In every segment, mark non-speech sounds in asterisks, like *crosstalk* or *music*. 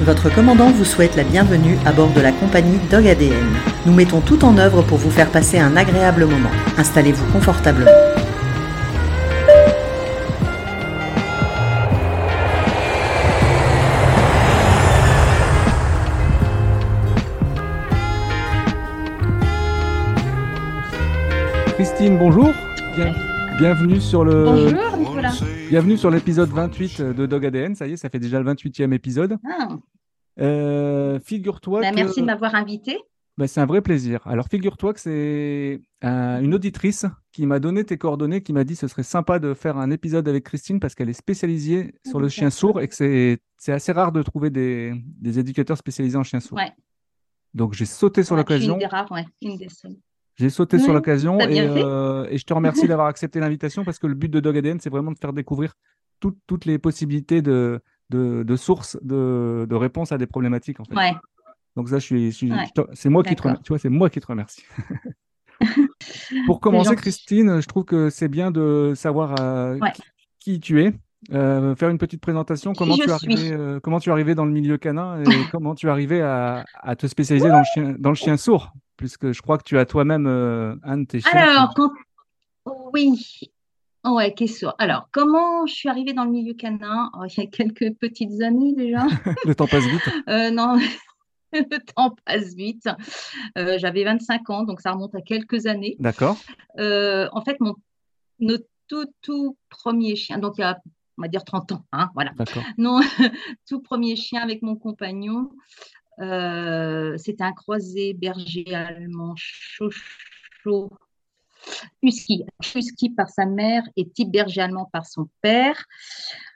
Votre commandant vous souhaite la bienvenue à bord de la compagnie Dog ADN. Nous mettons tout en œuvre pour vous faire passer un agréable moment. Installez-vous confortablement. Christine, bonjour. Bien- bienvenue sur le Bonjour Bienvenue sur l'épisode 28 de Dog ADN. Ça y est, ça fait déjà le 28e épisode. Ah, Euh, figure-toi bah, que merci de m'avoir invité. bah, c'est un vrai plaisir. Alors figure-toi que c'est euh, une auditrice qui m'a donné tes coordonnées, qui m'a dit ce serait sympa de faire un épisode avec Christine parce qu'elle est spécialisée sur le chien D'accord. sourd et que c'est c'est assez rare de trouver des, des éducateurs spécialisés en chien sourd. Ouais. Donc j'ai sauté sur Ouais, l'occasion. une des rares, ouais, une des seules. J'ai sauté sur l'occasion et, euh, et je te remercie d'avoir accepté l'invitation parce que le but de Dog ADN, c'est vraiment de faire découvrir toutes- toutes les possibilités de, de, de sources de, de réponses à des problématiques. En fait. Ouais. Donc ça, je suis, Ouais. c'est moi qui te remercie. Tu vois, c'est moi qui te remercie. *laughs* *laughs* Pour commencer. Christine, je trouve que c'est bien de savoir euh, Ouais. qui, qui tu es. Euh, faire une petite présentation. Comment tu es arrivé, euh, comment tu es arrivé dans le milieu canin et *laughs* comment tu es arrivé à, à te spécialiser dans le chien, dans le chien sourd, puisque je crois que tu as toi-même euh, un de tes Alors, quand... oui. Ouais, que- Alors, comment je suis arrivée dans le milieu canin? Oh, il y a quelques petites années déjà. *laughs* Le temps passe vite. Euh, non, *laughs* le temps passe vite. Euh, j'avais 25 ans, donc ça remonte à quelques années. D'accord. Euh, en fait, mon notre tout, tout premier chien, donc il y a, on va dire 30 ans, hein, voilà. D'accord. Non, *laughs* tout premier chien avec mon compagnon. Euh, c'était un croisé berger allemand chocho husky. Husky par sa mère et type berger allemand par son père.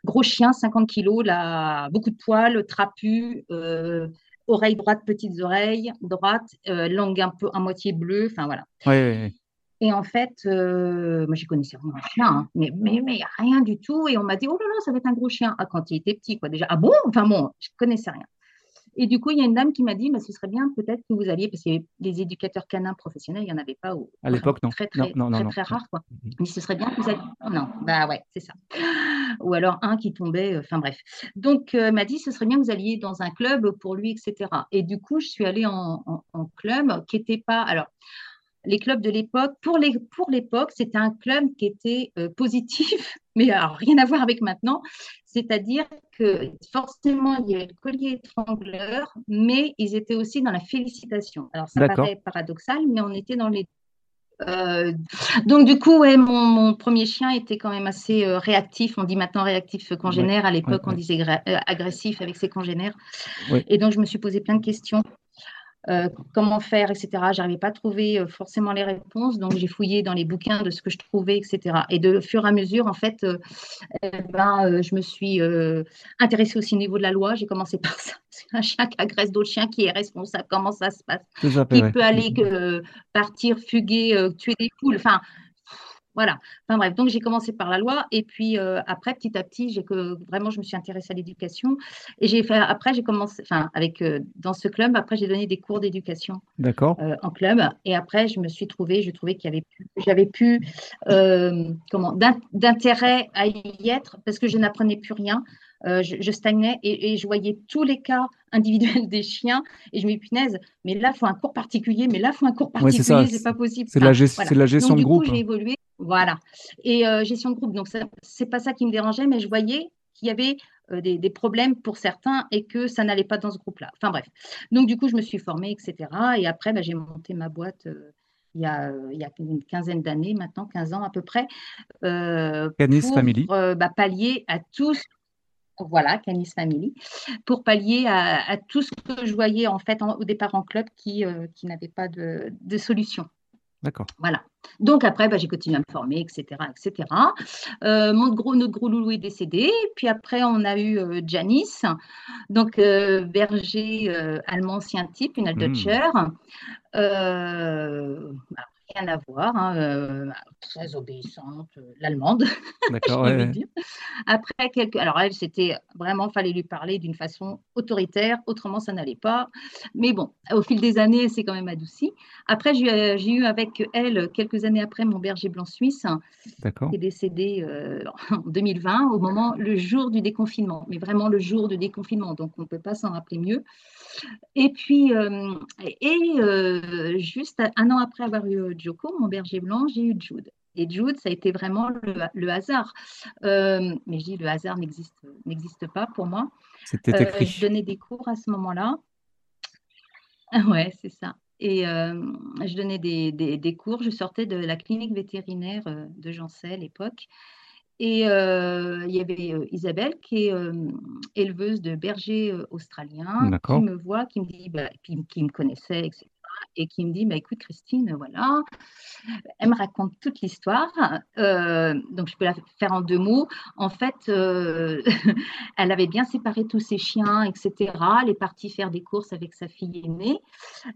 Gros chien, 50 kilos, là, beaucoup de poils, trapu, euh, oreille droite, petites oreilles droite, euh, langue un peu à moitié bleue, enfin voilà. Et en fait, euh, moi, je connaissais rien chien, hein, mais, mais, mais rien du tout. Et on m'a dit, oh là là, ça va être un gros chien. Ah, quand il était petit, quoi, déjà. Ah bon? Enfin bon, je connaissais rien. Et du coup, il y a une dame qui m'a dit, bah, ce serait bien peut-être que vous alliez, parce que les éducateurs canins professionnels, il n'y en avait pas. Au, À l'époque, non. Très, très, non, non, très, non. très rare, quoi. Mhm. Mais ce serait bien que vous alliez. Non, bah ouais, c'est ça. Ou alors un qui tombait, euh, enfin bref. Donc, euh, elle m'a dit, ce serait bien que vous alliez dans un club pour lui, etc. Et du coup, je suis allée en, en- en club qui n'était pas. Alors, les clubs de l'époque, pour les, pour l'époque, c'était un club qui était euh, positif, *laughs* mais alors rien à voir avec maintenant. C'est-à-dire que forcément, il y avait le collier étrangleur, mais ils étaient aussi dans la félicitation. Alors, ça D'accord. paraît paradoxal, mais on était dans les euh, donc du coup, ouais, mon, mon premier chien était quand même assez euh, réactif. On dit maintenant réactif congénère. À l'époque, ouais. on disait gra- euh, agressif avec ses congénères. Et donc, je me suis posé plein de questions. Euh, comment faire, etc. J'arrivais pas à trouver euh, forcément les réponses, donc j'ai fouillé dans les bouquins de ce que je trouvais, etc. Et de fur et à mesure, en fait, euh, eh ben, je me suis intéressée aussi au niveau de la loi. J'ai commencé *laughs* par ça. C'est un chien qui agresse d'autres chiens, qui est responsable. Comment ça se passe? Qui peut aller euh, partir, fuguer, tuer des poules? Enfin, voilà. Enfin bref, donc j'ai commencé par la loi et puis euh, après, petit à petit, j'ai que vraiment, je me suis intéressée à l'éducation et j'ai fait. Après, j'ai commencé, enfin, avec euh, dans ce club. Après, j'ai donné des cours d'éducation D'accord. euh, en club et après, je me suis trouvée, je trouvais qu'il y avait j'avais plus comment d'in- d'intérêt à y être parce que je n'apprenais plus rien. Euh, je, je stagnais et, et je voyais tous les cas individuels des chiens et je me dis punaise, mais là, il faut un cours particulier, mais là, il faut un cours particulier, c'est pas possible. C'est de la, Enfin, gest- voilà. c'est de la gestion Donc, de du groupe. coup, j'ai évolué. Voilà. Et euh, gestion de groupe. Donc, ça- c'est pas ça qui me dérangeait, mais je voyais qu'il y avait euh, des, des problèmes pour certains et que ça n'allait pas dans ce groupe-là. Enfin, bref. Donc, du coup, je me suis formée, etc. Et après, bah, j'ai monté ma boîte. euh, il y, a, il y a une quinzaine d'années maintenant, 15 ans à peu près, euh, Canis pour Family. euh, bah, pallier à tous, voilà, Canis Family, pour pallier à, à tout ce que je voyais en fait en- au départ en club qui, euh, qui n'avait pas de, de solution. D'accord. Voilà. Donc après, bah, j'ai continué à me former, etc. etc. Euh, mon gros, notre gros loulou est décédé. Puis après, on a eu euh, Janice, donc euh, berger allemand ancien type, une. Euh, alors, rien à voir, hein, euh, très obéissante, euh, l'allemande. *laughs* D'accord, ouais. Après quelques, alors elle, c'était vraiment, fallait lui parler d'une façon autoritaire, autrement ça n'allait pas. Mais bon, au fil des années, c'est quand même adouci. Après, j'ai euh, j'ai eu avec elle quelques années après mon berger blanc suisse qui est décédé euh, en 2020, au moment, le jour du déconfinement, mais vraiment le jour du déconfinement, donc on ne peut pas s'en rappeler mieux. Et puis, euh, et euh, juste un an après avoir eu Joko, mon berger blanc, j'ai eu Jude. Et Jude, ça a été vraiment le, le hasard. Euh, mais je dis le hasard n'existe n'existe pas pour moi. C'était Euh, je donnais des cours à ce moment-là. *laughs* Ouais, c'est ça. Et euh, je donnais des, des- des cours. Je sortais de la clinique vétérinaire de Jancet à l'époque. Et euh, il y avait euh, Isabelle, qui est euh, éleveuse de bergers australiens, qui me voit, qui me dit, bah, qui me connaissait, etc. Et qui me dit, bah, écoute Christine, voilà, elle me raconte toute l'histoire. Euh, donc, je peux la faire en deux mots. En fait, euh, *laughs* elle avait bien séparé tous ses chiens, etc. Elle est partie faire des courses avec sa fille aînée.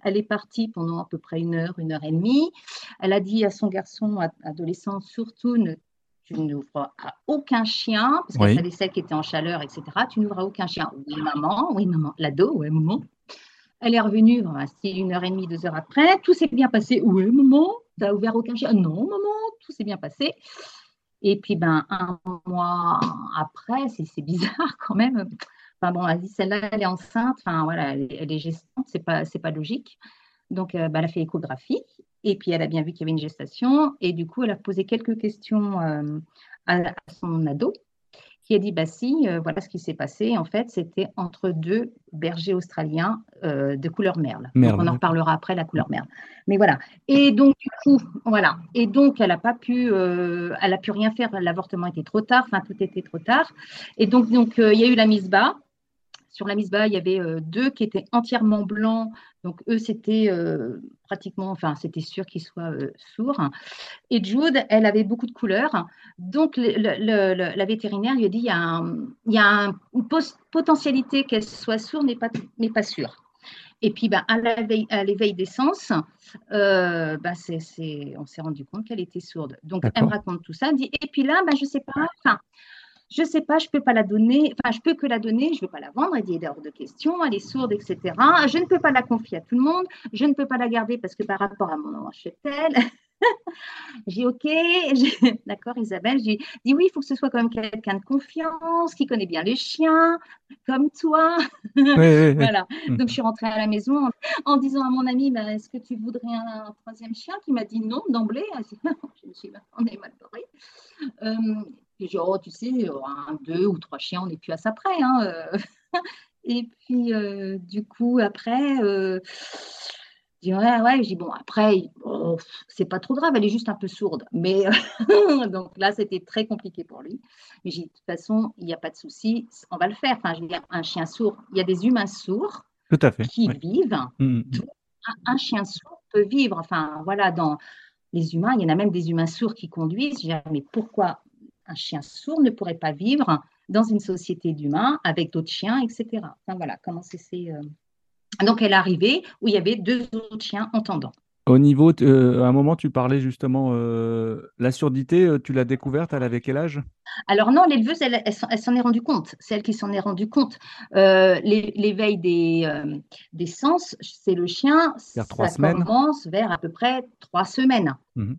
Elle est partie pendant à peu près une heure, une heure et demie. Elle a dit à son garçon ad- adolescent, surtout, ne, tu n'ouvres à aucun chien, parce qu'elle Oui. savait celle qui était en chaleur, etc. Tu n'ouvres à aucun chien. Oui, maman, oui, maman. L'ado, oui, maman. Elle est revenue, style une heure et demie, deux heures après. Tout s'est bien passé. Oui, maman. Tu n'as ouvert aucun chien. Non, maman. Tout s'est bien passé. Et puis, ben, un mois après, c'est c'est bizarre *laughs* quand même. Enfin bon, elle celle-là, elle est enceinte. Enfin voilà, elle, est- gestante. C'est pas, c'est pas logique. Donc, euh, ben, elle a fait échographie. Et puis, elle a bien vu qu'il y avait une gestation. Et du coup, elle a posé quelques questions euh, à son ado qui a dit bah si, euh, voilà ce qui s'est passé. En fait, c'était entre deux bergers australiens euh, de couleur merle. On en reparlera après la couleur merle. Mais voilà. Et donc du coup, voilà. Et donc elle n'a pas pu, euh, elle a pu rien faire. L'avortement était trop tard. Enfin, tout était trop tard. Et donc donc il y a eu la mise bas. Sur la mise bas, il y avait euh, deux qui étaient entièrement blancs. Donc eux, c'était euh, pratiquement, enfin, c'était sûr qu'ils soient euh, sourds. Et Jude, elle avait beaucoup de couleurs. Donc, le- le- le- la vétérinaire lui a dit il y a, un- il y a un- une potentialité qu'elle soit sourde, mais pas, mais pas sûre. Et puis, ben, à l'éveil à l'éveil des sens, euh, ben, on s'est rendu compte qu'elle était sourde. Donc, elle me raconte tout ça. Elle dit, et puis là, ben, je ne sais pas, je sais pas, je peux pas la donner, enfin, je peux que la donner, je ne veux pas la vendre, elle est hors de question, elle est sourde, etc. Je ne peux pas la confier à tout le monde, je ne peux pas la garder parce que par rapport à mon cheptel, *laughs* j'ai OK, *laughs* d'accord Isabelle, j'ai dit oui, il faut que ce soit quand même quelqu'un de confiance, qui connaît bien les chiens, comme toi. Oui, oui, oui. *laughs* Voilà. Mm. Donc je suis rentrée à la maison en, en disant à mon ami, bah, est-ce que tu voudrais un, troisième chien? Qui m'a dit non d'emblée. Je me suis dit, on est mal barré. Euh, j'ai dit, oh, tu sais, un, deux ou trois chiens, on n'est plus à ça près. hein, euh. *laughs* Et puis, euh, du coup, après, euh, je dis, ouais, ouais, je dis, bon, après, c'est pas trop grave, elle est juste un peu sourde. Mais *laughs* donc là, c'était très compliqué pour lui. Mais j'ai dit, de toute façon, il n'y a pas de souci, on va le faire. Enfin, je veux dire, un chien sourd, il y a des humains sourds Tout à fait. qui oui. vivent. Mm, mm. Un, un chien sourd peut vivre. Enfin, voilà, dans les humains, il y en a même des humains sourds qui conduisent. Je dis, mais pourquoi un chien sourd ne pourrait pas vivre dans une société d'humains avec d'autres chiens, etc. Enfin, voilà, comment c'est. euh, Donc, elle est arrivée où il y avait deux autres chiens entendants. Au niveau, euh, à un moment, tu parlais justement, euh, la surdité, tu l'as découverte, elle avait quel âge? Alors non, l'éleveuse, elle, elle s'en- elle s'en est rendue compte. C'est elle qui s'en est rendue compte. Euh, l'é- L'éveil des, des sens, c'est le chien, Vers trois ça semaines. commence vers à peu près trois semaines. Mhm.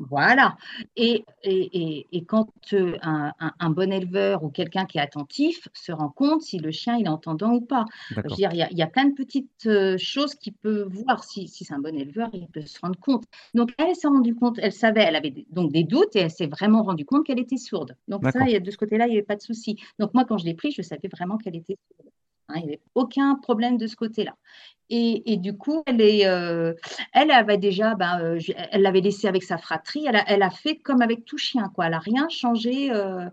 Voilà. Et, et, et, quand euh, un, un- un bon éleveur ou quelqu'un qui est attentif se rend compte si le chien il est entendant ou pas. Je veux D'accord. dire, il y a, il y a plein de petites euh, choses qu'il peut voir. Si, si c'est un bon éleveur, il peut se rendre compte. Donc, elle s'est rendue compte, elle savait, elle avait des- donc des doutes et elle s'est vraiment rendue compte qu'elle était sourde. Donc, ça, D'accord. il y a- de ce côté-là, il n'y avait pas de souci. Donc, moi, quand je l'ai pris, je savais vraiment qu'elle était sourde. Hein, il n'y avait aucun problème de ce côté-là. Et, et du coup, elle, est, euh, elle avait déjà, ben, euh, elle l'avait laissé avec sa fratrie. Elle a, elle a fait comme avec tout chien, quoi. Elle n'a rien changé. euh,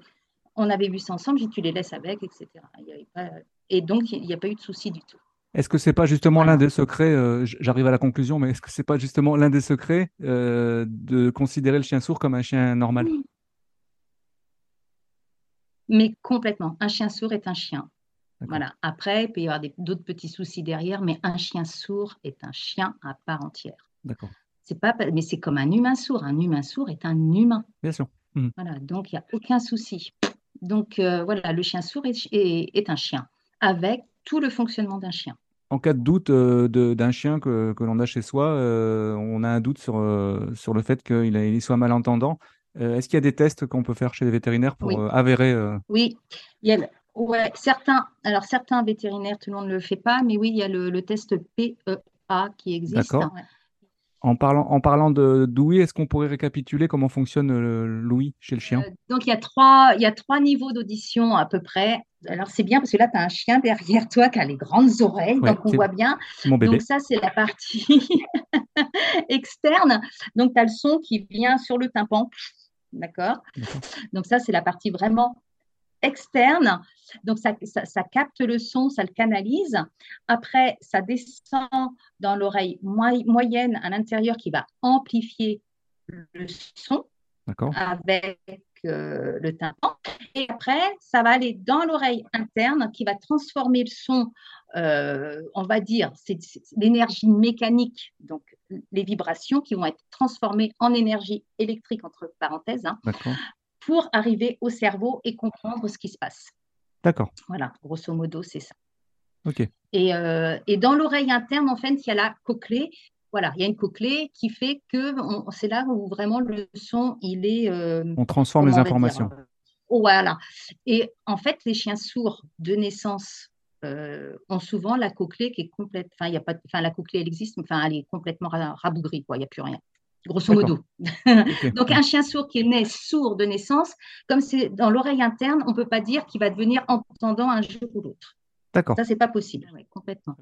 on avait vu ça ensemble. J'ai dit, tu les laisses avec, etc. Il y avait pas- et donc, il n'y a pas eu de souci du tout. Est-ce que c'est pas justement l'un des secrets, j'arrive à la conclusion, mais est-ce que c'est pas justement l'un des secrets de considérer le chien sourd comme un chien normal? Mais complètement. Un chien sourd est un chien. Voilà. Après, il peut y avoir d'autres petits soucis derrière, mais un chien sourd est un chien à part entière. D'accord. C'est pas, mais c'est comme un humain sourd. Un humain sourd est un humain. Bien sûr. Mmh. Voilà, donc il n'y a aucun souci. Donc euh, voilà, le chien sourd est, un chien, avec tout le fonctionnement d'un chien. En cas de doute euh, d'un chien que, l'on a chez soi, euh, on a un doute sur, sur le fait qu'il il soit malentendant. Est-ce qu'il y a des tests qu'on peut faire chez les vétérinaires pour avérer Oui, il y a, ouais, certains, alors certains vétérinaires, tout le monde ne le fait pas, mais oui, il y a le, test PEA qui existe. D'accord. En parlant, en parlant de d'ouïe, est-ce qu'on pourrait récapituler comment fonctionne l'ouïe chez le chien? Euh, Donc, il y, a trois, il y a trois niveaux d'audition à peu près. Alors, c'est bien parce que là, tu as un chien derrière toi qui a les grandes oreilles, donc on voit bien. Mon bébé. Donc, ça, c'est la partie *laughs* externe. Donc, tu as le son qui vient sur le tympan. D'accord Donc, ça, c'est la partie vraiment externe. Donc, ça, capte le son, ça le canalise. Après, ça descend dans l'oreille moyenne à l'intérieur qui va amplifier le son avec euh, le tympan. Et après, ça va aller dans l'oreille interne qui va transformer le son, euh, on va dire, c'est l'énergie mécanique, donc les vibrations qui vont être transformées en énergie électrique, entre parenthèses, hein, pour arriver au cerveau et comprendre ce qui se passe. D'accord. Voilà, grosso modo, c'est ça. OK. Et, euh, et dans l'oreille interne, en fait, il y a la cochlée. Voilà, il y a une cochlée qui fait que c'est là où vraiment le son, il est. Euh, on transforme les informations. Oh, voilà. Et en fait, les chiens sourds de naissance euh, ont souvent la cochlée qui est complète. Enfin, il y a pas. Enfin, la cochlée, elle existe, mais enfin, elle est complètement rabougrie, quoi. Il n'y a plus rien grosso modo. *laughs* Donc, un chien sourd qui est né sourd de naissance, comme c'est dans l'oreille interne, on ne peut pas dire qu'il va devenir entendant un jour ou l'autre. D'accord. Ça, c'est pas possible, complètement.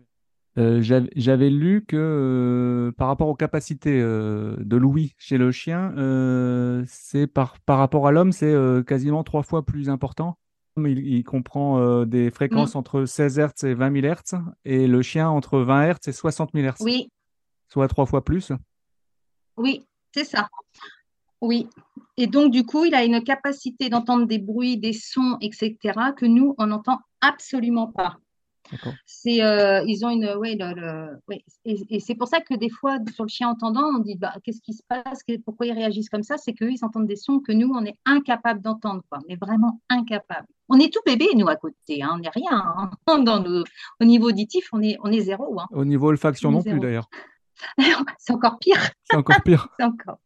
Euh, j'avais lu que euh, par rapport aux capacités euh, de l'ouïe chez le chien, c'est par, par rapport à l'homme, c'est quasiment trois fois plus important. Il, comprend des fréquences mm. entre 16 Hz et 20 000 Hz, et le chien entre 20 Hz et 60 000 Hz. Oui. Soit trois fois plus. Oui, c'est ça. Oui. Et donc, du coup, il a une capacité d'entendre des bruits, des sons, etc., que nous, on n'entend absolument pas. C'est, euh, ils ont une, ouais, Et, c'est pour ça que des fois, sur le chien entendant, on dit, bah, qu'est-ce qui se passe, pourquoi ils réagissent comme ça? C'est qu'eux, ils entendent des sons que nous, on est incapable d'entendre, quoi. Mais vraiment incapable. On est tout bébé, nous, à côté. Hein. On n'est rien. Hein. *laughs* Dans au niveau auditif, on est, on est zéro. Hein. Au niveau olfaction non plus, d'ailleurs. *laughs* c'est encore pire. C'est encore pire. *laughs* encore.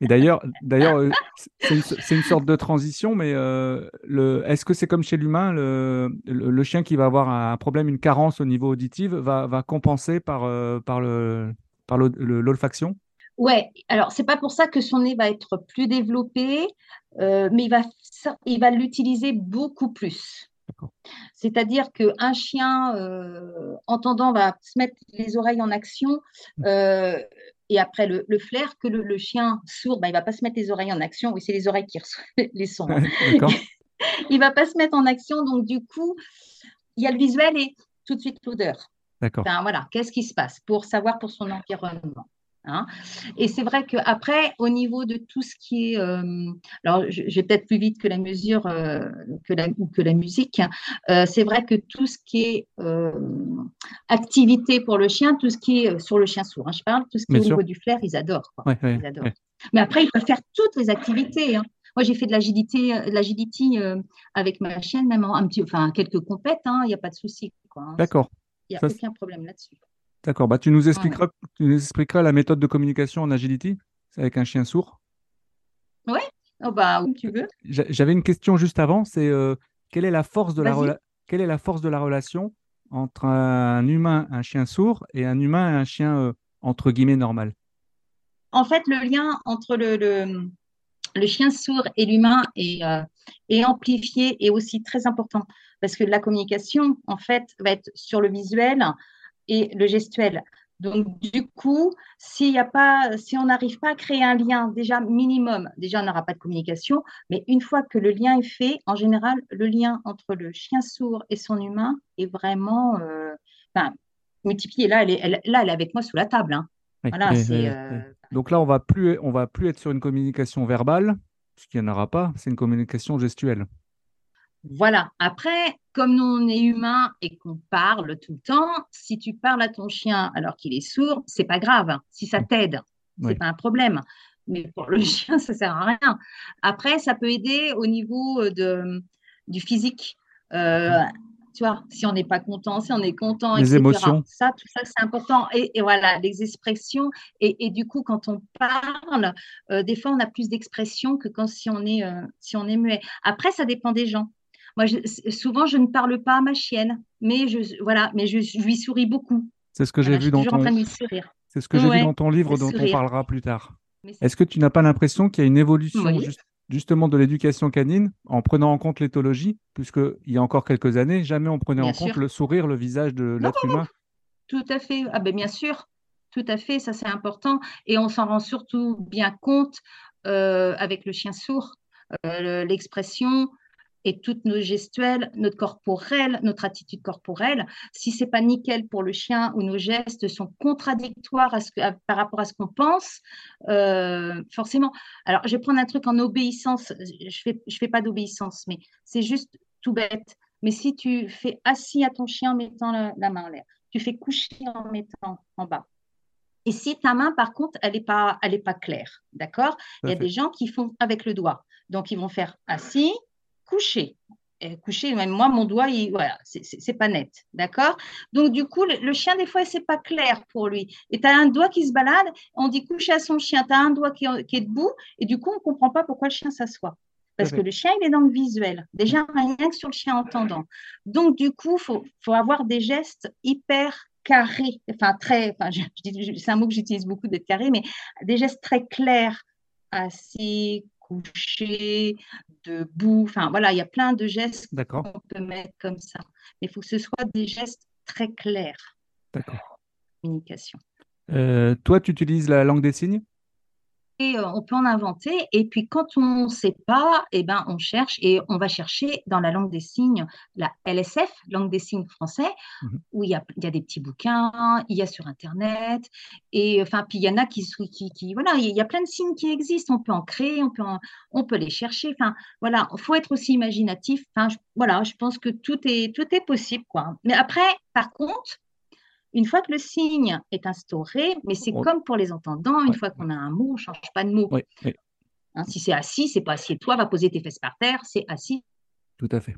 Et d'ailleurs, d'ailleurs, euh, c'est une, sorte de transition, mais euh, le, est-ce que c'est comme chez l'humain, le, le, chien qui va avoir un problème, une carence au niveau auditif, va, va compenser par, euh, par, le, par l'olfaction? Ouais, alors c'est pas pour ça que son nez va être plus développé, mais il va, il va l'utiliser beaucoup plus. C'est-à-dire qu'un chien euh, entendant va se mettre les oreilles en action mmh. euh, et après le, flair, que le, chien sourd, bah, il ne va pas se mettre les oreilles en action. Oui, c'est les oreilles qui reçoivent *laughs* les sons. Hein. *laughs* *laughs* il ne va pas se mettre en action. Donc, du coup, il y a le visuel et tout de suite l'odeur. D'accord. voilà, qu'est-ce qui se passe pour savoir pour son environnement? Hein. Et c'est vrai qu'après, au niveau de tout ce qui est, euh, alors je, vais peut-être plus vite que la mesure euh, que la, ou que la musique, hein, euh, c'est vrai que tout ce qui est activité pour le chien, tout ce qui est sur le chien sourd, hein, je parle, tout ce qui est au niveau du flair, ils adorent. ils adorent. Mais après, ils peuvent faire toutes les activités. Moi, j'ai fait de l'agilité, l'agility avec ma chienne, même un petit, enfin quelques compètes, il n'y a pas de souci. D'accord. Il n'y a aucun problème là-dessus. D'accord. Bah, tu, nous expliqueras, tu nous expliqueras la méthode de communication en agility avec un chien sourd. Oui, oh bah, où tu veux. J'avais une question juste avant, c'est euh, quelle, est la force de la quelle est la force de la relation entre un humain, un chien sourd, et un humain et un chien, euh, entre guillemets, normal? En fait, le lien entre le, le, chien sourd et l'humain est, euh, est amplifié et aussi très important parce que la communication, en fait, va être sur le visuel, et le gestuel. Donc, du coup, s'il a pas, si on n'arrive pas à créer un lien déjà minimum, déjà on n'aura pas de communication, mais une fois que le lien est fait, en général, le lien entre le chien sourd et son humain est vraiment euh, multiplié. Là elle, est, là, elle est avec moi sous la table. Hein. voilà, euh, Donc là, on va plus, on va plus être sur une communication verbale, ce qu'il n'y en aura pas, c'est une communication gestuelle. Voilà. Après, comme nous, on est humain et qu'on parle tout le temps, si tu parles à ton chien alors qu'il est sourd, c'est pas grave, si ça t'aide. c'est pas un problème. Mais pour le *laughs* chien, ça sert à rien. Après, ça peut aider au niveau euh, de, du physique. Euh, tu vois, si on n'est pas content, si on est content, les émotions. Ça, tout ça, c'est important. Et, voilà, les expressions. Et, du coup, quand on parle, euh, des fois, on a plus d'expressions que quand si on est, si on est muet. Après, ça dépend des gens. Moi, souvent, je ne parle pas à ma chienne, mais je, voilà, mais je, lui souris beaucoup. C'est ce que j'ai vu dans ton. C'est ce que j'ai vu dans ton livre dont on parlera plus tard. Est-ce que tu n'as pas l'impression qu'il y a une évolution justement de l'éducation canine en prenant en compte l'éthologie, puisqu'il y a encore quelques années, jamais on prenait en compte le sourire, le visage de l'être humain? Tout à fait. Ah ben bien sûr, tout à fait, ça c'est important. Et on s'en rend surtout bien compte euh, avec le chien sourd. Euh, l'expression, et toutes nos gestuelles, notre corporel, notre attitude corporelle, si c'est pas nickel pour le chien ou nos gestes sont contradictoires à ce par rapport à ce qu'on pense, euh, forcément. Alors, je vais prendre un truc en obéissance. Je fais, je fais pas d'obéissance, mais c'est juste tout bête. Mais si tu fais assis à ton chien en mettant la, main en l'air, tu fais coucher en mettant en bas. Et si ta main, par contre, elle n'est pas, elle est pas claire, d'accord? Il y a des gens qui font avec le doigt. Donc, ils vont faire assis, couché. Et couché, même moi, mon doigt, il, voilà, c'est pas net. D'accord? Donc, du coup, le, chien, des fois, c'est pas clair pour lui. Et tu as un doigt qui se balade, on dit coucher à son chien, tu as un doigt qui, est debout, et du coup, on comprend pas pourquoi le chien s'assoit. Parce que le chien, il est dans le visuel. Déjà, rien que sur le chien entendant. Donc, du coup, il faut, faut avoir des gestes hyper carrés. Enfin, très. Enfin, c'est un mot que j'utilise beaucoup d'être carré, mais des gestes très clairs, assis, couché, debout. Enfin, voilà, il y a plein de gestes qu'on peut mettre comme ça. Mais il faut que ce soit des gestes très clairs. D'accord. Communication. Euh, toi, tu utilises la langue des signes? On peut en inventer. Et puis, quand on ne sait pas, eh ben, on cherche et on va chercher dans la langue des signes, la LSF, langue des signes français, mhm. où il y, a, il y, a, des petits bouquins, il y a sur Internet. Et enfin, puis il y en a qui, qui, qui, voilà, il y a plein de signes qui existent. On peut en créer, on peut, on peut les chercher. Enfin, voilà, il faut être aussi imaginatif. Enfin, voilà, je pense que tout est, tout est possible, quoi. Mais après, par contre, une fois que le signe est instauré, mais c'est comme pour les entendants, une fois qu'on a un mot, on ne change pas de mot. Hein, si c'est assis, c'est pas assieds-toi, va poser tes fesses par terre, c'est assis. Tout à fait.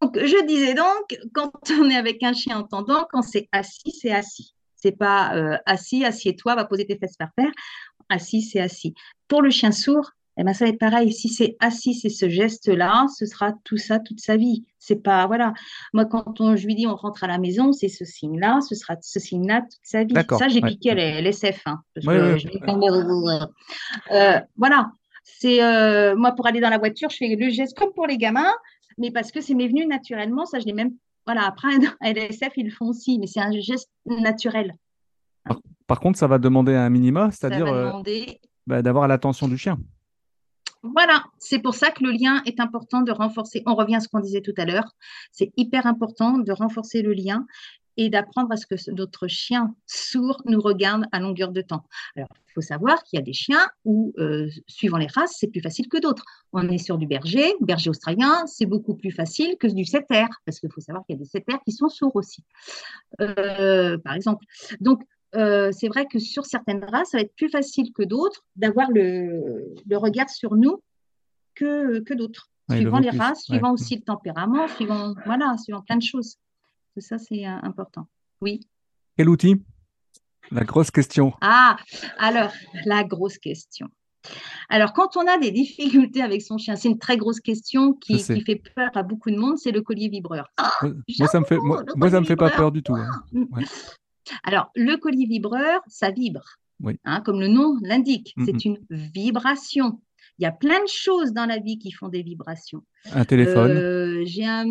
Donc, je disais donc, quand on est avec un chien entendant, quand c'est assis, c'est assis. C'est pas euh, assis, assieds-toi, va poser tes fesses par terre. Assis, c'est assis. Pour le chien sourd, eh ben, ça va être pareil. Si c'est assis, c'est ce geste-là, ce sera tout ça toute sa vie. C'est pas, voilà. Moi, quand on, je lui dis on rentre à la maison, c'est ce signe-là, ce sera ce signe-là toute sa vie. Ça, j'ai piqué les l'SF. Hein, euh, voilà. C'est, euh, moi, pour aller dans la voiture, je fais le geste comme pour les gamins, mais parce que c'est m'est venu naturellement. Ça, je l'ai même, voilà. Après, *laughs* à LSF, ils le font aussi, mais c'est un geste naturel. Par, contre, ça va demander un minima, c'est-à-dire euh, bah, d'avoir l'attention du chien. Voilà, c'est pour ça que le lien est important de renforcer. On revient à ce qu'on disait tout à l'heure. C'est hyper important de renforcer le lien et d'apprendre à ce que notre chien sourd nous regarde à longueur de temps. Alors, il faut savoir qu'il y a des chiens où, euh, suivant les races, c'est plus facile que d'autres. On est sur du berger, berger australien, c'est beaucoup plus facile que du setter, parce qu'il faut savoir qu'il y a des setters qui sont sourds aussi, euh, par exemple. Donc, euh, c'est vrai que sur certaines races, ça va être plus facile que d'autres d'avoir le, regard sur nous que, que d'autres, suivant les races, suivant aussi le tempérament, suivant, voilà, suivant plein de choses. Tout ça, c'est euh, important. Oui. Quel outil? La grosse question. Ah, alors, la grosse question. Alors, quand on a des difficultés avec son chien, c'est une très grosse question qui, fait peur à beaucoup de monde, c'est le collier vibreur. moi, ça me fait, moi, ça me fait pas peur du tout. Hein. Ah, alors, le collier vibreur, ça vibre. Hein, comme le nom l'indique, c'est une vibration. Il y a plein de choses dans la vie qui font des vibrations. Un téléphone. Euh, j'ai un,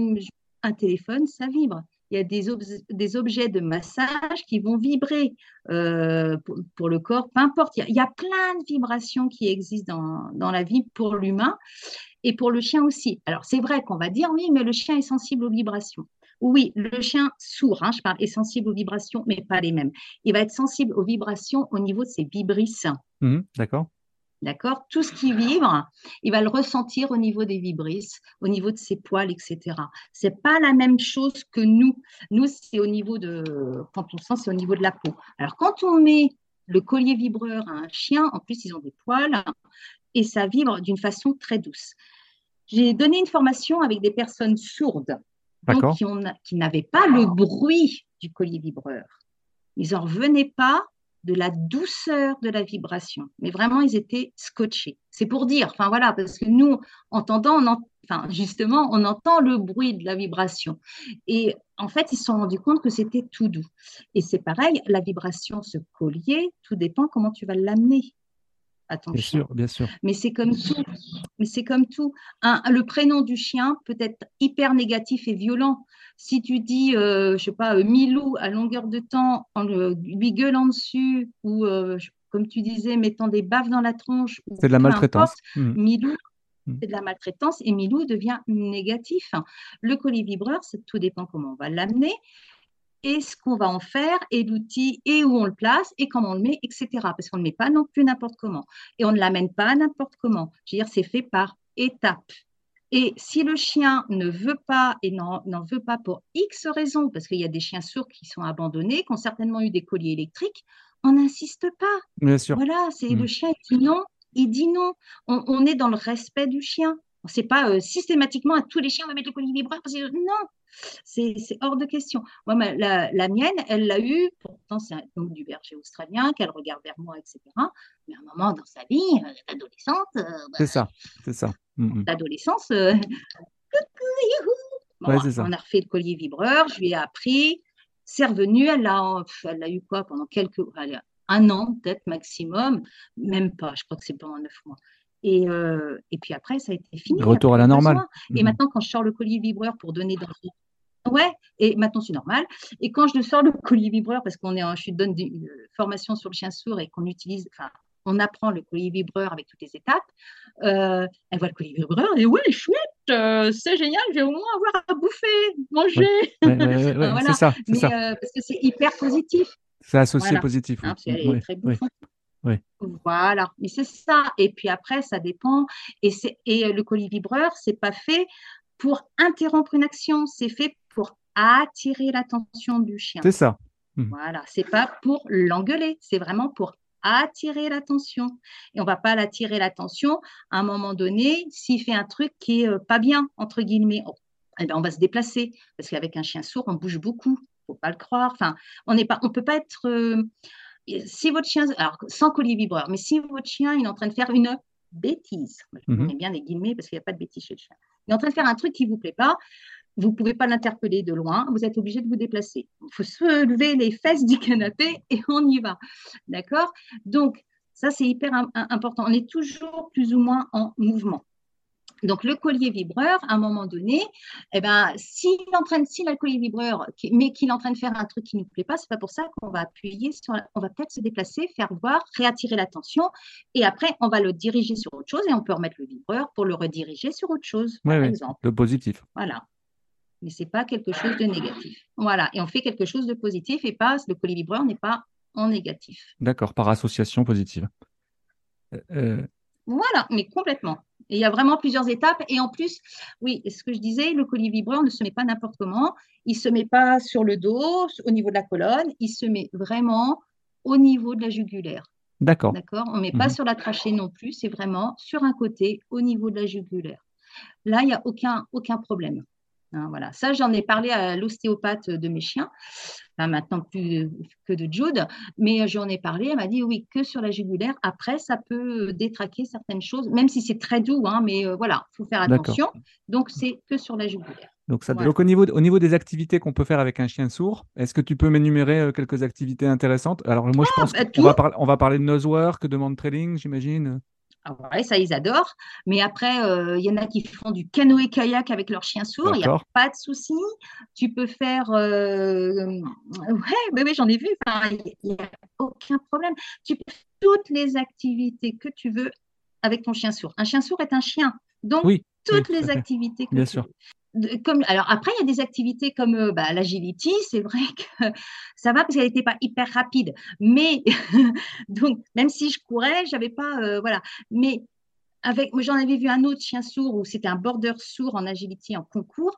téléphone, ça vibre. Il y a des, des objets de massage qui vont vibrer euh, pour, le corps, peu importe. Il y, a, plein de vibrations qui existent dans, dans la vie pour l'humain et pour le chien aussi. Alors, c'est vrai qu'on va dire, oui, mais le chien est sensible aux vibrations. Oui, le chien sourd, hein, je parle, est sensible aux vibrations, mais pas les mêmes. Il va être sensible aux vibrations au niveau de ses vibrisses. Mmh, d'accord. D'accord? Tout ce qui vibre, il va le ressentir au niveau des vibrisses, au niveau de ses poils, etc. C'est pas la même chose que nous. Nous, c'est au niveau de, quand on sent, c'est au niveau de la peau. Alors, quand on met le collier vibreur à un chien, en plus, ils ont des poils et ça vibre d'une façon très douce. J'ai donné une formation avec des personnes sourdes, donc qui, n'avaient pas le bruit du collier vibreur. Ils n'en revenaient pas de la douceur de la vibration. Mais vraiment, ils étaient scotchés. C'est pour dire, enfin voilà, parce que nous, entendant, on enfin, justement, on entend le bruit de la vibration. Et en fait, ils se sont rendus compte que c'était tout doux. Et c'est pareil, la vibration, ce collier, tout dépend comment tu vas l'amener bien Sûr, bien sûr. Mais c'est comme tout. Mais c'est comme tout. le prénom du chien peut être hyper négatif et violent. Si tu dis, euh, je sais pas, euh, Milou à longueur de temps en le, lui gueulant dessus ou euh, comme tu disais, mettant des baffes dans la tronche. C'est de la maltraitance. Mmh. Milou, mmh. c'est de la maltraitance et Milou devient négatif. Le colis vibreur, tout dépend comment on va l'amener et ce qu'on va en faire, et l'outil, et où on le place, et comment on le met, etc. Parce qu'on ne met pas non plus n'importe comment. Et on ne l'amène pas n'importe comment. Je veux dire, c'est fait par étapes. Et si le chien ne veut pas et n'en veut pas pour X raisons, parce qu'il y a des chiens sourds qui sont abandonnés, qui ont certainement eu des colliers électriques, on n'insiste pas. Bien sûr. Voilà, c'est le mm. chien dit non, il dit non. On, est dans le respect du chien. C'est pas euh, systématiquement à tous les chiens on va mettre le collier vibreur parce que non, c'est hors de question. Moi, la, mienne, elle l'a eu, pourtant c'est du berger australien, qu'elle regarde vers moi, etc. Mais à un moment dans sa vie, euh, l'adolescence. Euh, bah, c'est ça, c'est ça. Mm, mm. L'adolescence, euh, on a refait le collier vibreur, je lui ai appris. C'est revenu, elle l'a elle a eu quoi pendant quelques. un an peut-être maximum, même pas, je crois que c'est pendant neuf mois. Et, et, puis après, ça a été fini. Retour à la normale. Et mm. maintenant, quand je sors le collier vibreur pour donner dans Ouais, et maintenant c'est normal. Et quand je sors le collier vibreur, parce qu'on est, en, je donne une euh, formation sur le chien sourd et qu'on utilise, enfin, on apprend le collier vibreur avec toutes les étapes. Euh, elle voit le collier vibreur et ouais, chouette, euh, c'est génial, je vais au moins avoir à bouffer, manger. voilà. C'est ça, ça. parce que c'est hyper positif. C'est associé positif. Hein, est très Oui. Voilà, mais c'est ça. Et puis après, ça dépend. Et, et le collier vibreur, c'est pas fait pour interrompre une action, c'est fait pour attirer l'attention du chien. C'est ça. Hmm. Voilà, c'est pas pour l'engueuler, c'est vraiment pour attirer l'attention. Et on va pas l'attirer l'attention à un moment donné s'il fait un truc qui est euh, pas bien entre guillemets. Oh, eh ben, on va se déplacer parce qu'avec un chien sourd, on bouge beaucoup. Faut pas le croire. Enfin, on n'est pas, on peut pas être. Euh, si votre chien, alors sans collier vibreur, mais si votre chien il est en train de faire une bêtise, je mets mhm. bien des guillemets parce qu'il n'y a pas de bêtise chez le chien est en train de faire un truc qui ne vous plaît pas, vous ne pouvez pas l'interpeller de loin, vous êtes obligé de vous déplacer. Il faut se lever les fesses du canapé et on y va. D'accord? Donc, ça, c'est hyper important. On est toujours plus ou moins en mouvement. Donc, le collier vibreur, à un moment donné, eh ben, s'il entraîne, si le collier vibreur, mais qu'il est en train de faire un truc qui ne nous plaît pas, c'est pas pour ça qu'on va appuyer sur, on va peut-être se déplacer, faire voir, réattirer l'attention, et après, on va le diriger sur autre chose, et on peut remettre le vibreur pour le rediriger sur autre chose, par exemple. Le positif. Voilà. Mais c'est pas quelque chose de négatif. Voilà. Et on fait quelque chose de positif, et pas, le collier vibreur n'est pas en négatif. D'accord, par association positive. Euh, euh, voilà, mais complètement. Et il y a vraiment plusieurs étapes. Et en plus, oui, ce que je disais, le collier vibreur ne se met pas n'importe comment. Il ne se met pas sur le dos, au niveau de la colonne. Il se met vraiment au niveau de la jugulaire. D'accord. D'accord? On ne met pas mhm. sur la trachée non plus. C'est vraiment sur un côté, au niveau de la jugulaire. Là, il n'y a aucun, aucun problème. Hein, voilà. Ça, j'en ai parlé à l'ostéopathe de mes chiens, maintenant plus que de Jude, mais j'en ai parlé. Elle m'a dit oui, que sur la jugulaire. Après, ça peut détraquer certaines choses, même si c'est très doux, hein, mais euh, voilà, il faut faire attention. Donc, c'est que sur la jugulaire. Donc, ça, donc au, niveau, au niveau des activités qu'on peut faire avec un chien sourd, est-ce que tu peux m'énumérer euh, quelques activités intéressantes? Alors, moi, je ah, pense bah, qu'on va, on va parler de nosework, de monde trailing, j'imagine. Ah ça, ils adorent. Mais après, euh, il y en a qui font du canoë-kayak avec leur chien sourd. Il n'y a pas de souci. Tu peux faire. Euh, ouais, oui, j'en ai vu. Il n'y a aucun problème. Tu peux faire toutes les activités que tu veux avec ton chien sourd. Un chien sourd est un chien. Donc, toutes les activités que Bien tu sûr. veux alors après, il y a des activités comme euh, bah, l'agility, c'est vrai que *laughs* ça va parce qu'elle n'était pas hyper rapide. Mais *laughs* donc, même si je courais, j'avais pas, euh, voilà. Mais avec, j'en avais vu un autre chien sourd où c'était un border sourd en agility en concours.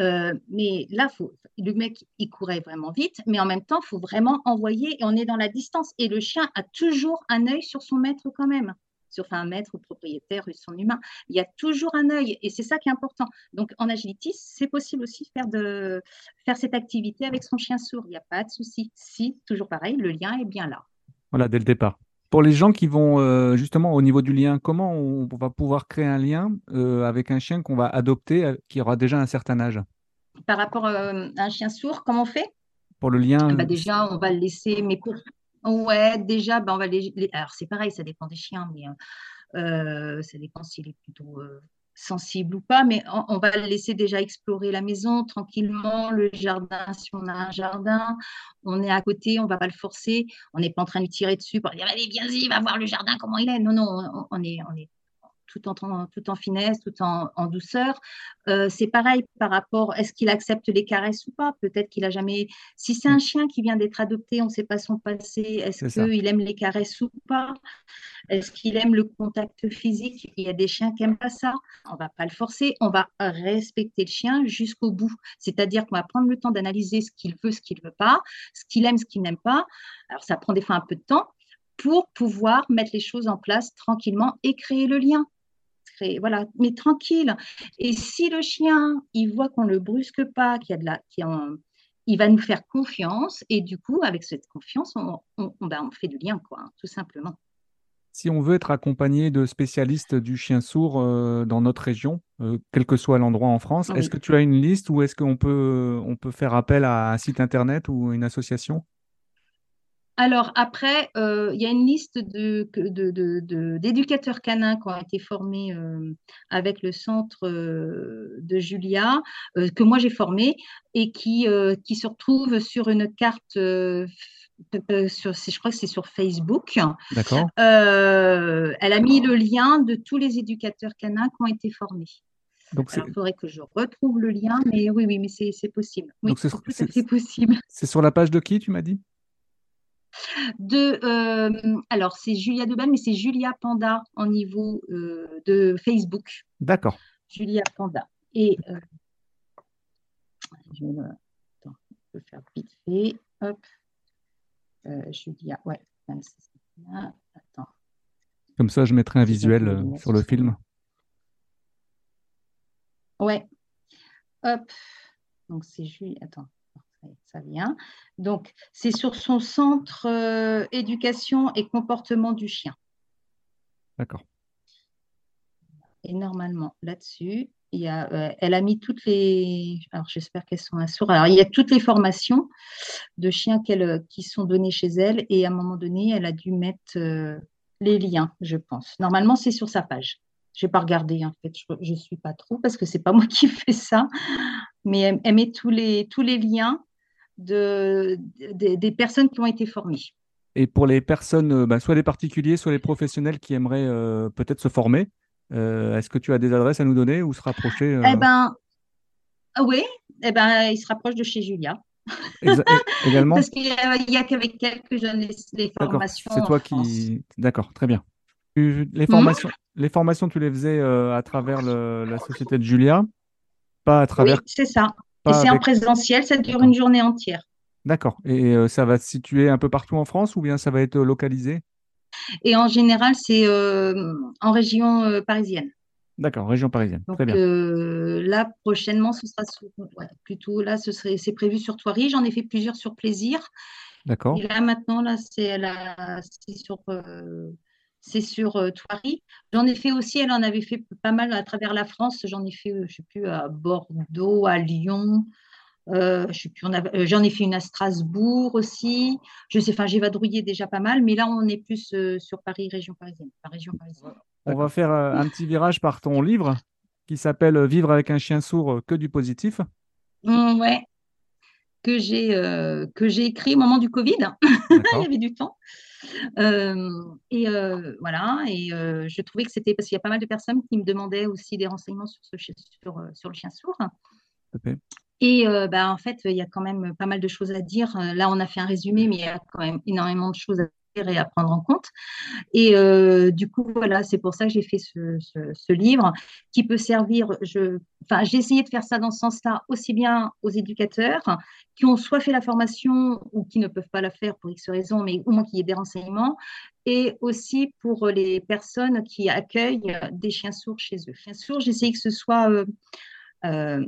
Euh, mais là, faut, le mec, il courait vraiment vite, mais en même temps, il faut vraiment envoyer et on est dans la distance. Et le chien a toujours un œil sur son maître quand même, sur un maître ou propriétaire ou son humain. Il y a toujours un œil et c'est ça qui est important. Donc en agility, c'est possible aussi faire, de, faire cette activité avec son chien sourd. Il n'y a pas de souci. Si, toujours pareil, le lien est bien là. Voilà, dès le départ. Pour les gens qui vont euh, justement au niveau du lien, comment on va pouvoir créer un lien euh, avec un chien qu'on va adopter euh, qui aura déjà un certain âge? Par rapport à un chien sourd, comment on fait? Pour le lien bah Déjà, on va le laisser, mais pour... Ouais, déjà, bah, on va les... Alors, c'est pareil, ça dépend des chiens, mais ça dépend s'il est plutôt sensible ou pas, mais on, va le laisser déjà explorer la maison tranquillement, le jardin, si on a un jardin, on est à côté, on va pas le forcer, on n'est pas en train de tirer dessus pour dire allez viens-y, va voir le jardin comment il est. Non non, on, est on est tout en, tout en finesse, tout en, douceur. Euh, c'est pareil par rapport, est-ce qu'il accepte les caresses ou pas? Peut-être qu'il a jamais. Si c'est un chien qui vient d'être adopté, on ne sait pas son passé. Est-ce qu'il aime les caresses ou pas? Est-ce qu'il aime le contact physique? Il y a des chiens qui n'aiment pas ça. On va pas le forcer. On va respecter le chien jusqu'au bout. C'est-à-dire qu'on va prendre le temps d'analyser ce qu'il veut, ce qu'il ne veut pas, ce qu'il aime, ce qu'il n'aime pas. Alors ça prend des fois un peu de temps pour pouvoir mettre les choses en place tranquillement et créer le lien voilà, mais tranquille. Et si le chien, il voit qu'on le brusque pas, qu'il y a de la, il va nous faire confiance et du coup, avec cette confiance, on, on, ben, fait du lien, quoi, tout simplement. Si on veut être accompagné de spécialistes du chien sourd euh, dans notre région, euh, quel que soit l'endroit en France, est-ce que tu as une liste ou est-ce qu'on peut, on peut faire appel à un site internet ou une association? Alors après, euh, il y a une liste d'éducateurs canins qui ont été formés euh, avec le centre euh, de Julia, que moi j'ai formé, et qui, qui se retrouvent sur une carte, sur, je crois que c'est sur Facebook. D'accord. elle a mis le lien de tous les éducateurs canins qui ont été formés. Donc il faudrait que je retrouve le lien, mais oui, oui, mais c'est possible. Oui, c'est possible. C'est sur la page de qui, tu m'as dit? De, euh, alors, c'est Julia Debal, mais c'est Julia Panda en niveau euh, de Facebook. D'accord. Julia Panda. Et euh, je vais attends, je peux faire vite fait. Hop. Julia, ouais. Attends. Comme ça, je mettrai un visuel sur le film. Ouais. Hop. Donc, c'est Julia. Attends ça vient. Donc, c'est sur son centre euh, éducation et comportement du chien. D'accord. Et normalement, là-dessus, il y a, euh, elle a mis toutes les. Alors, j'espère qu'elles sont sourd. Alors, il y a toutes les formations de chiens euh, qui sont données chez elle. Et à un moment donné, elle a dû mettre les liens, je pense. Normalement, c'est sur sa page. Je n'ai pas regardé, en fait. Je ne suis pas trop parce que ce n'est pas *laughs* moi qui fais ça. Mais elle, elle, met tous les, tous les liens de, des personnes qui ont été formées. Et pour les personnes, euh, bah, soit les particuliers, soit les professionnels qui aimeraient euh, peut-être se former, euh, est-ce que tu as des adresses à nous donner ou se rapprocher Eh ben, oui, eh ben, ils se rapprochent de chez Julia. *laughs* également Parce qu'il n'y a, qu'avec elle que je les, formations. C'est toi qui. D'accord, très bien. Les formations, les formations, tu les faisais à travers la société de Julia, pas à travers. Oui, c'est ça et c'est en présentiel, ça dure une journée entière. D'accord. Et euh, ça va se situer un peu partout en France ou bien ça va être euh, localisé? Et en général, c'est euh, en région parisienne. D'accord, région parisienne. Très bien. là, prochainement, ce sera plutôt là, ce serait, c'est prévu sur Thoiry. J'en ai fait plusieurs sur Plaisir. D'accord. Et là, maintenant, là, c'est, sur c'est sur euh, J'en ai fait aussi, elle en avait fait pas mal à travers la France. J'en ai fait, euh, je sais plus, à Bordeaux, à Lyon. Euh, euh, j'en ai fait une à Strasbourg aussi. Je sais, enfin, j'ai vadrouillé déjà pas mal, mais là, on est plus sur Paris, région parisienne. région parisienne. On va faire un petit virage par ton livre qui s'appelle Vivre avec un chien sourd, que du positif. Mmh, ouais, que j'ai que j'ai écrit au moment du Covid. *laughs* Il y avait du temps. Euh, et euh, voilà, et euh, je trouvais que c'était parce qu'il y a pas mal de personnes qui me demandaient aussi des renseignements sur, ce, sur, sur le chien sourd. Et bah, en fait, il y a quand même pas mal de choses à dire. Là, on a fait un résumé, mais il y a quand même énormément de choses et à prendre en compte. Et euh, du coup, voilà, c'est pour ça que j'ai fait ce, livre qui peut servir. Je, enfin, j'ai essayé de faire ça dans ce sens-là, aussi bien aux éducateurs qui ont soit fait la formation ou qui ne peuvent pas la faire pour X raisons, mais au moins qu'il y ait des renseignements, et aussi pour les personnes qui accueillent des chiens sourds chez eux. Chiens sourds, j'ai essayé que ce soit euh, euh,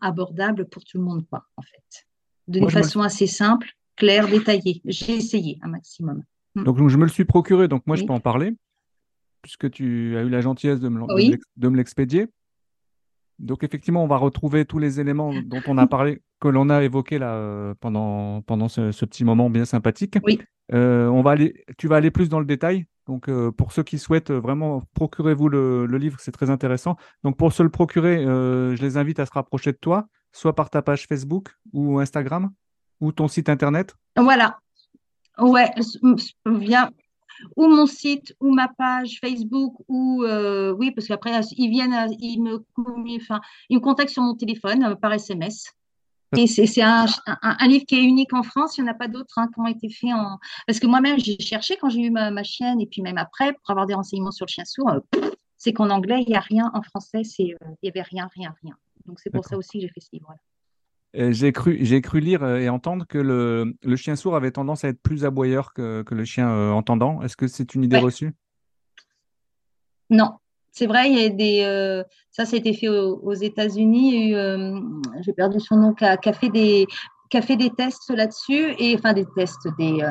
abordable pour tout le monde, quoi, en fait, d'une façon assez simple, claire, détaillée. J'ai essayé un maximum. Mm. Donc, je me le suis procuré, donc moi je peux en parler, puisque tu as eu la gentillesse de me, l'expédier. Donc effectivement, on va retrouver tous les éléments dont on a parlé, que l'on a évoqué là euh, pendant, pendant ce, petit moment bien sympathique. Oui. Euh, on va aller, tu vas aller plus dans le détail. Donc euh, pour ceux qui souhaitent vraiment, procurez-vous le, le, livre, c'est très intéressant. Donc pour se le procurer, je les invite à se rapprocher de toi, soit par ta page Facebook ou Instagram ou ton site internet. Voilà, Ouais, ou mon site ou ma page Facebook ou euh, oui parce qu'après ils viennent ils me enfin ils me contactent sur mon téléphone euh, par SMS et c'est un, livre qui est unique en France il n'y en a pas d'autres hein, qui ont été faits en parce que moi-même j'ai cherché quand j'ai eu ma, chienne et puis même après pour avoir des renseignements sur le chien sourd euh, c'est qu'en anglais il n'y a rien en français c'est il n'y avait rien rien rien. Donc c'est pour ça aussi que j'ai fait ce livre euh, j'ai cru, j'ai cru lire euh, et entendre que le, le, chien sourd avait tendance à être plus aboyeur que, que le chien euh, entendant. Est-ce que c'est une idée reçue? Non, c'est vrai, il y a des, ça, ça a été fait aux, États-Unis. J'ai perdu son nom, qui a, fait des, qui a fait des tests là-dessus, et enfin des tests, des,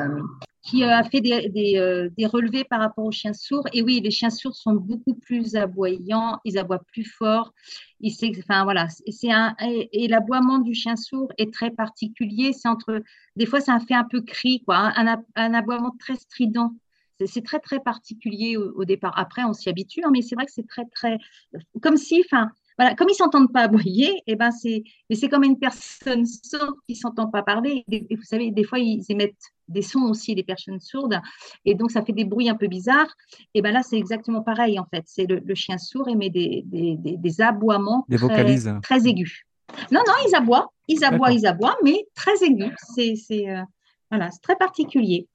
qui a fait des, euh, des, relevés par rapport aux chiens sourds. Et oui, les chiens sourds sont beaucoup plus aboyants, ils aboient plus fort. Il enfin voilà, un et, l'aboiement du chien sourd est très particulier. C'est entre, des fois, ça fait un peu cri, quoi, un, un aboiement très strident. C'est très très particulier au, départ. Après, on s'y habitue, hein, mais c'est vrai que c'est très très, comme si, enfin, voilà, comme ils s'entendent pas aboyer, et eh ben c'est, mais c'est comme une personne sourde qui s'entend pas parler. Et vous savez, des fois ils émettent des sons aussi, les personnes sourdes, et donc ça fait des bruits un peu bizarres. Et ben là, c'est exactement pareil en fait. C'est le, chien sourd émet des, des, des, aboiements des très, très aigus. Non, non, ils aboient, ils aboient, ils aboient, mais très aigus. C'est, c'est euh, voilà, c'est très particulier.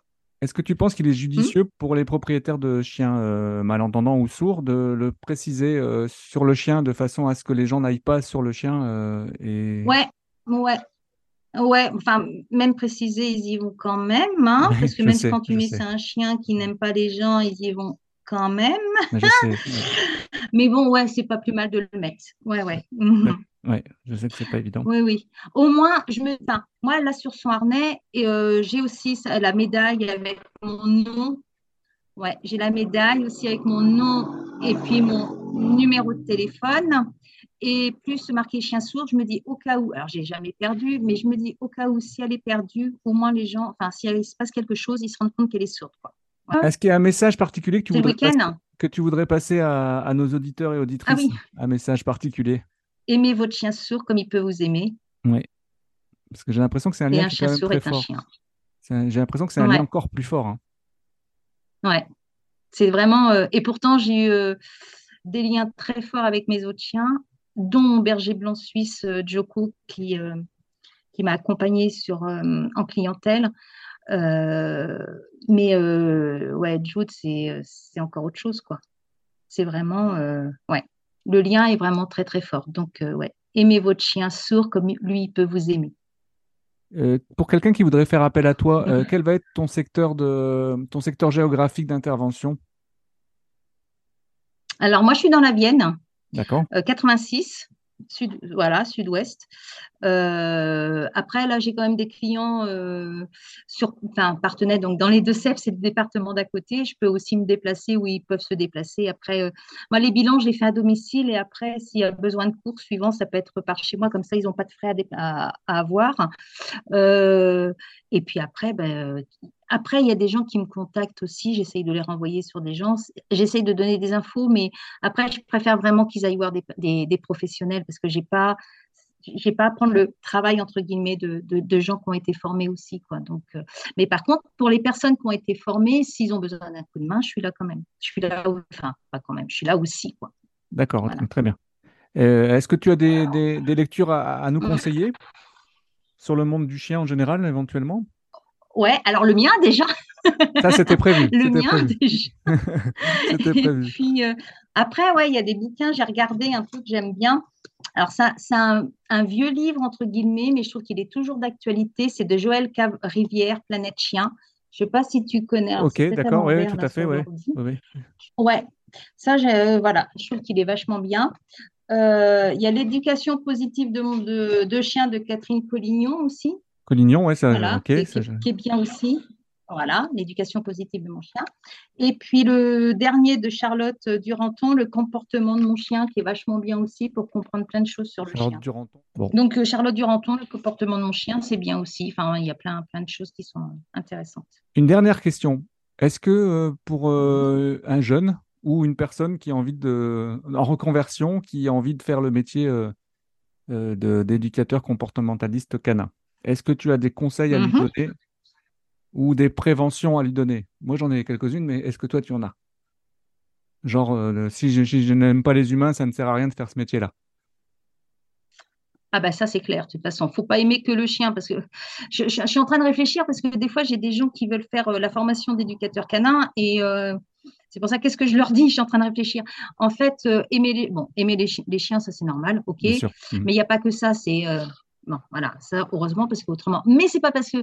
Est-ce que tu penses qu'il est judicieux pour les propriétaires de chiens euh, malentendants ou sourds de le préciser euh, sur le chien de façon à ce que les gens n'aillent pas sur le chien euh, et... Ouais, ouais. Ouais, enfin, même préciser, ils y vont quand même, hein, parce que même quand tu mets c'est un chien qui n'aime pas les gens, ils y vont quand même. Mais, *laughs* Mais bon, ouais, c'est pas plus mal de le mettre. Ouais, ouais. Je sais que c'est pas évident. Oui, oui. Au moins, je me. Enfin, moi, là, sur son harnais, et, euh, j'ai aussi la médaille avec mon nom. Ouais, j'ai la médaille aussi avec mon nom et puis mon numéro de téléphone. Et plus marqué chien sourd, je me dis au cas où, alors j'ai jamais perdu, mais je me dis au cas où, si elle est perdue, au moins les gens, enfin, si il se passe quelque chose, ils se rendent compte qu'elle est sourde. Est-ce qu'il y a un message particulier que tu, voudrais passer, que tu voudrais passer à, nos auditeurs et auditrices? Ah oui. Un message particulier? Aimez votre chien sourd comme il peut vous aimer. Oui. Parce que j'ai l'impression que c'est un lien qui est quand même très fort. J'ai l'impression que c'est un lien encore plus fort. Hein. Ouais. C'est vraiment. Euh, et pourtant, j'ai eu euh, des liens très forts avec mes autres chiens, dont mon berger blanc suisse, euh, Joko, qui, qui m'a accompagné sur, en clientèle. mais ouais, Jude, c'est encore autre chose, quoi. C'est vraiment. ouais le lien est vraiment très très fort. Donc, euh, ouais, aimez votre chien sourd comme lui, il peut vous aimer. Euh, pour quelqu'un qui voudrait faire appel à toi, euh, *laughs* quel va être ton secteur, de, ton secteur géographique d'intervention? Alors, moi, je suis dans la Vienne. D'accord. 86 sud, voilà, sud-ouest. Euh, après, là, j'ai quand même des clients euh, sur, enfin, partenaires. Donc, dans les deux Sèvres, c'est le département d'à côté. Je peux aussi me déplacer où ils peuvent se déplacer. Après, euh, moi, les bilans, je les fais à domicile. Et après, s'il y a besoin de cours suivants, ça peut être par chez moi. Comme ça, ils n'ont pas de frais à avoir. Et puis après, ben, après, il y a des gens qui me contactent aussi. J'essaye de les renvoyer sur des gens. J'essaye de donner des infos, mais après, je préfère vraiment qu'ils aillent voir des, des, professionnels parce que j'ai pas, j'ai pas à prendre le travail entre guillemets de, de, gens qui ont été formés aussi, quoi. Donc, euh, mais par contre, pour les personnes qui ont été formées, s'ils ont besoin d'un coup de main, je suis là quand même. Je suis là, enfin, pas quand même. Je suis là aussi, quoi. D'accord, très bien. Euh, est-ce que tu as des, des lectures à, à nous mmh. conseiller? Sur le monde du chien en général, éventuellement? Ouais, alors le mien déjà. Ça, c'était prévu. *laughs* Le mien, prévu. déjà. *laughs* C'était Et puis euh, après, ouais, il y a des bouquins, j'ai regardé un truc que j'aime bien. Alors, ça, c'est un, un vieux livre, entre guillemets, mais je trouve qu'il est toujours d'actualité. C'est de Joël Cave Rivière, Planète Chien. Je ne sais pas si tu connais. Alors, Ok, d'accord, oui, tout à fait, sur ouais. Ouais, ça, j'ai- euh, voilà, je trouve qu'il est vachement bien. Euh, Il y a l'éducation positive de, mon- de, de chien de Catherine Collignon aussi. Collignon, ouais, ça, Voilà, ok. qui, est- ça, qui est- je- qui est bien aussi. Voilà, l'éducation positive de mon chien. Et puis le dernier de Charlotte Duranton, le comportement de mon chien, qui est vachement bien aussi pour comprendre plein de choses sur le chien. Duranton. Bon, Donc euh, Charlotte Duranton, le comportement de mon chien, c'est bien aussi. Enfin, il y a plein, plein de choses qui sont intéressantes. Une dernière question. Est-ce que euh, pour euh, un jeune ou une personne qui a envie de, en reconversion, qui a envie de faire le métier euh, euh, d'éducateur comportementaliste canin, est-ce que tu as des conseils à lui Mhm. donner ou des préventions à lui donner? Moi, j'en ai quelques-unes, mais est-ce que toi, tu en as? Genre, euh, si je, n'aime pas les humains, ça ne sert à rien de faire ce métier-là. Ah bah ça c'est clair, de toute façon, faut pas aimer que le chien parce que je, je- je suis en train de réfléchir parce que des fois j'ai des gens qui veulent faire la formation d'éducateur canin et euh, c'est pour ça qu'est-ce que je leur dis, je suis en train de réfléchir. En fait, euh, aimer les bon, aimer les, chi- les chiens ça c'est normal, ok. Mhm. mais il n'y a pas que ça, c'est euh, bon voilà ça heureusement parce qu'autrement, mais c'est pas parce que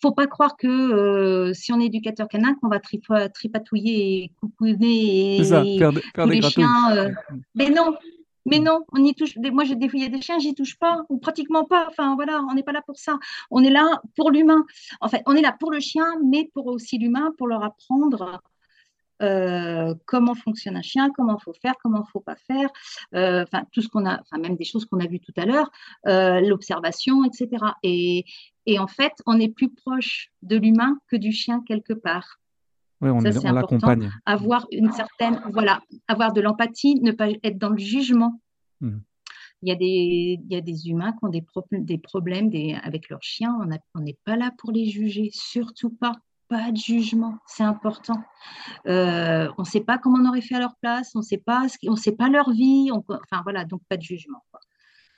faut pas croire que euh, si on est éducateur canin qu'on va tripa- tripatouiller et coucouner ça, et faire, des- faire tous les chiens. mais non, mais Mm. non, on y touche. Moi, j'ai des, il y a des chiens, j'y touche pas, ou pratiquement pas. Enfin, voilà, on n'est pas là pour ça. On est là pour l'humain. En fait, on est là pour le chien, mais pour aussi l'humain, pour leur apprendre euh, comment fonctionne un chien, comment il faut faire, comment il faut pas faire. Euh, Enfin, tout ce qu'on a, enfin, même des choses qu'on a vues tout à l'heure, euh, l'observation, etc. Et, et en fait, on est plus proche de l'humain que du chien quelque part on ça on important, l'accompagne. avoir une certaine, voilà, avoir de l'empathie, ne pas être dans le jugement. Mhm. Il y a des, il y a des humains qui ont des, pro- des problèmes des, avec leurs chiens, on n'est pas là pour les juger, surtout pas. Pas de jugement, c'est important. Euh, on ne sait pas comment on aurait fait à leur place, on ne sait pas, ce qui- on sait pas leur vie, on- enfin voilà, donc pas de jugement. quoi.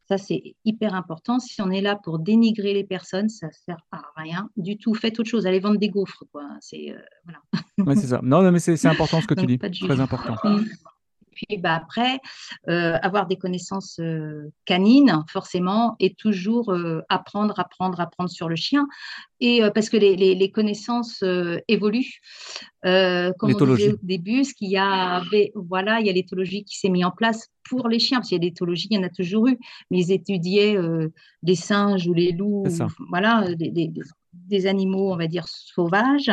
Ça, c'est hyper important. Si on est là pour dénigrer les personnes, ça ne sert à rien du tout. Faites autre chose, allez vendre des gaufres. Quoi. C'est, euh, voilà. Ouais, c'est ça. Non, non, mais c'est important ce que tu Donc, dis. pas de Très important. Puis bah, après, euh, avoir des connaissances euh, canines, forcément, et toujours euh, apprendre, apprendre, apprendre sur le chien. Et parce que les, les- les connaissances évoluent. Comme on disait au début, ce qu'il y avait, voilà, il y a l'éthologie qui s'est mise en place pour les chiens, parce qu'il y a l'éthologie, il y en a toujours eu, mais ils étudiaient les singes ou les loups, ou, voilà, des, des- des- animaux, on va dire, sauvages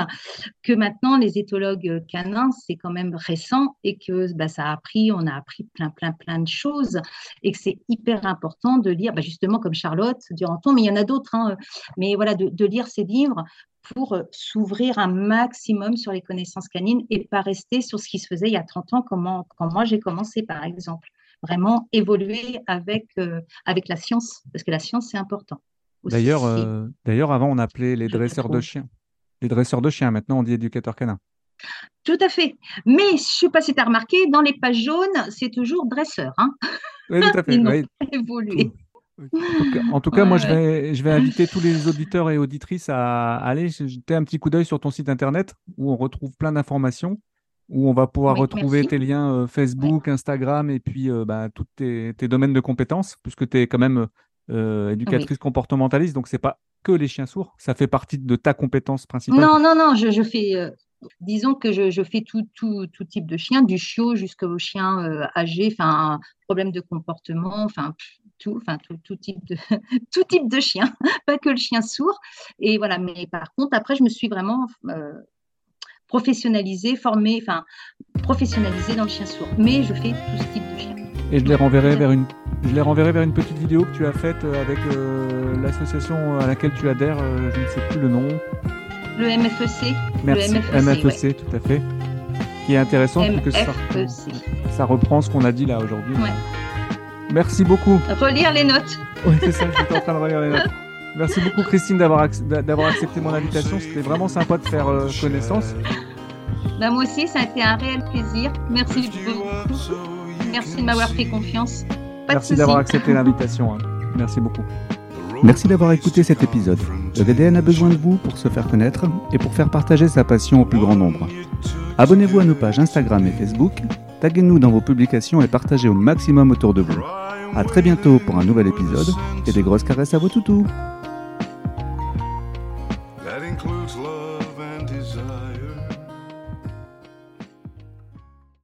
que maintenant les éthologues canins, c'est quand même récent et que bah, ça a appris, on a appris plein, plein, plein de choses et que c'est hyper important de lire, bah, justement comme Charlotte Duranton, mais il y en a d'autres, hein, mais voilà, de, de lire ces livres pour euh, s'ouvrir un maximum sur les connaissances canines et pas rester sur ce qui se faisait il y a 30 ans, comment, quand moi j'ai commencé par exemple. Vraiment évoluer avec, euh, avec la science, parce que la science c'est important. D'ailleurs, euh, d'ailleurs, avant, on appelait les Je dresseurs de chiens. Les dresseurs de chiens, maintenant, on dit éducateurs canins. Tout à fait. Mais je ne sais pas si tu as remarqué, dans les pages jaunes, c'est toujours dresseur. Hein Oui, tout à *laughs* fait. Ils oui. évolué. En tout cas, en tout cas, moi, je vais, je vais inviter tous les auditeurs et auditrices à aller jeter un petit coup d'œil sur ton site internet où on retrouve plein d'informations, où on va pouvoir Oui, retrouver merci. tes liens euh, Facebook, Instagram et puis euh, bah, tous tes, tes domaines de compétences, puisque tu es quand même euh, éducatrice comportementaliste, donc c'est pas que les chiens sourds, ça fait partie de ta compétence principale. Non, non, non, je, je fais, euh, disons que je, je fais tout, tout, tout type de chien, du chiot jusqu'au chien euh, âgé, enfin, problème de comportement, enfin, tout, enfin, tout, tout type de, *laughs* tout type de chien, *laughs* pas que le chien sourd. Et voilà, mais par contre, après, je me suis vraiment euh, professionnalisée, formée, enfin, professionnalisée dans le chien sourd. Mais je fais tout ce type de chien. Et je les renverrai vers une, je les renverrai vers une petite vidéo que tu as faite euh, avec euh, l'association à laquelle tu adhères, euh, je ne sais plus le nom. Le MFEC, Merci, MFEC, MFEC, tout à fait. Qui est intéressant, parce que ça, reprend ce qu'on a dit là aujourd'hui. Ouais. Merci beaucoup. Relire les notes. Oui, c'est ça, j'étais en train de relire les notes. Merci beaucoup Christine d'avoir ac- d'avoir accepté mon invitation. C'était vraiment sympa de faire euh, connaissance. Bah, moi aussi, ça a été un réel plaisir. Merci beaucoup. Merci de m'avoir fait confiance. Pas de Merci d'avoir accepté l'invitation. hein. Merci beaucoup. The Merci d'avoir écouté cet épisode. Le VDN a besoin de vous pour se faire connaître et pour faire partager sa passion au plus grand nombre. Abonnez-vous à nos pages Instagram et Facebook, taguez-nous dans vos publications et partagez au maximum autour de vous. A très bientôt pour un nouvel épisode et des grosses caresses à vos toutous